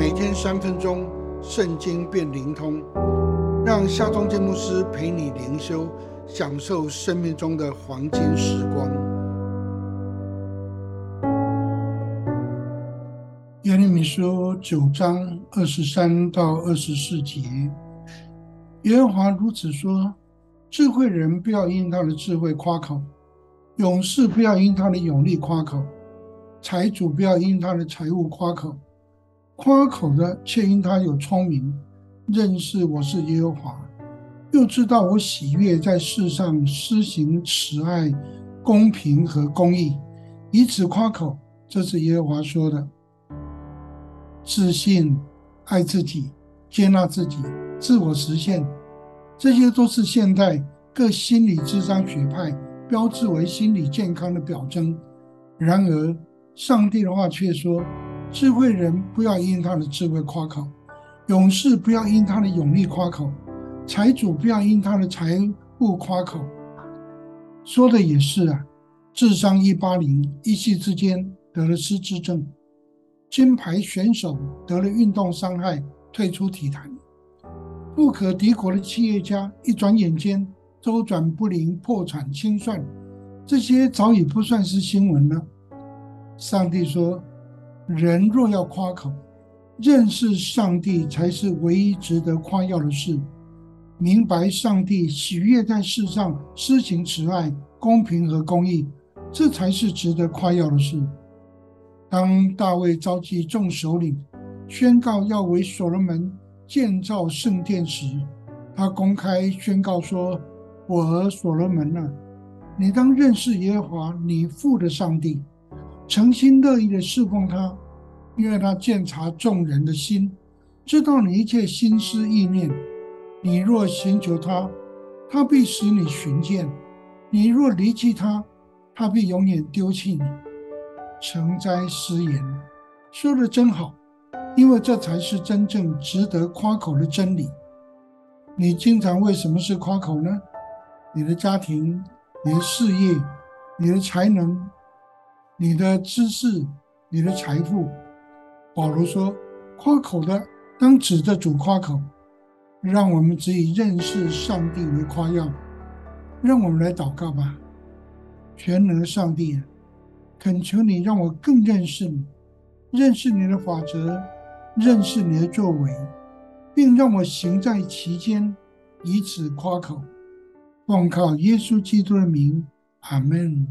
每天三分钟，圣经变灵通，让夏忠建牧师陪你灵修，享受生命中的黄金时光。耶利米书九章二十三到二十四节，耶和华如此说：智慧人不要因他的智慧夸口，勇士不要因他的勇力夸口。财主不要因他的财物夸口，夸口的却因他有聪明，认识我是耶和华，又知道我喜悦在世上施行慈爱、公平和公义，以此夸口。这是耶和华说的。自信、爱自己、接纳自己、自我实现，这些都是现代各心理智商学派标志为心理健康的表征。然而，上帝的话却说：“智慧人不要因他的智慧夸口，勇士不要因他的勇力夸口，财主不要因他的财物夸口。”说的也是啊，智商一八零，一夕之间得了失智症；金牌选手得了运动伤害，退出体坛；不可敌国的企业家一转眼间周转不灵，破产清算，这些早已不算是新闻了。上帝说：“人若要夸口，认识上帝才是唯一值得夸耀的事。明白上帝喜悦在世上施行慈爱、公平和公义，这才是值得夸耀的事。”当大卫召集众首领，宣告要为所罗门建造圣殿时，他公开宣告说：“我和所罗门啊，你当认识耶和华你父的上帝。”诚心乐意的侍奉他，因为他鉴察众人的心，知道你一切心思意念。你若寻求他，他必使你寻见；你若离弃他，他必永远丢弃你。诚哉失言，说的真好，因为这才是真正值得夸口的真理。你经常为什么是夸口呢？你的家庭、你的事业、你的才能。你的知识，你的财富，保罗说：“夸口的当指着主夸口，让我们只以认识上帝为夸耀。”让我们来祷告吧，全能的上帝，恳求你让我更认识你，认识你的法则，认识你的作为，并让我行在其间，以此夸口。奉靠耶稣基督的名，阿门。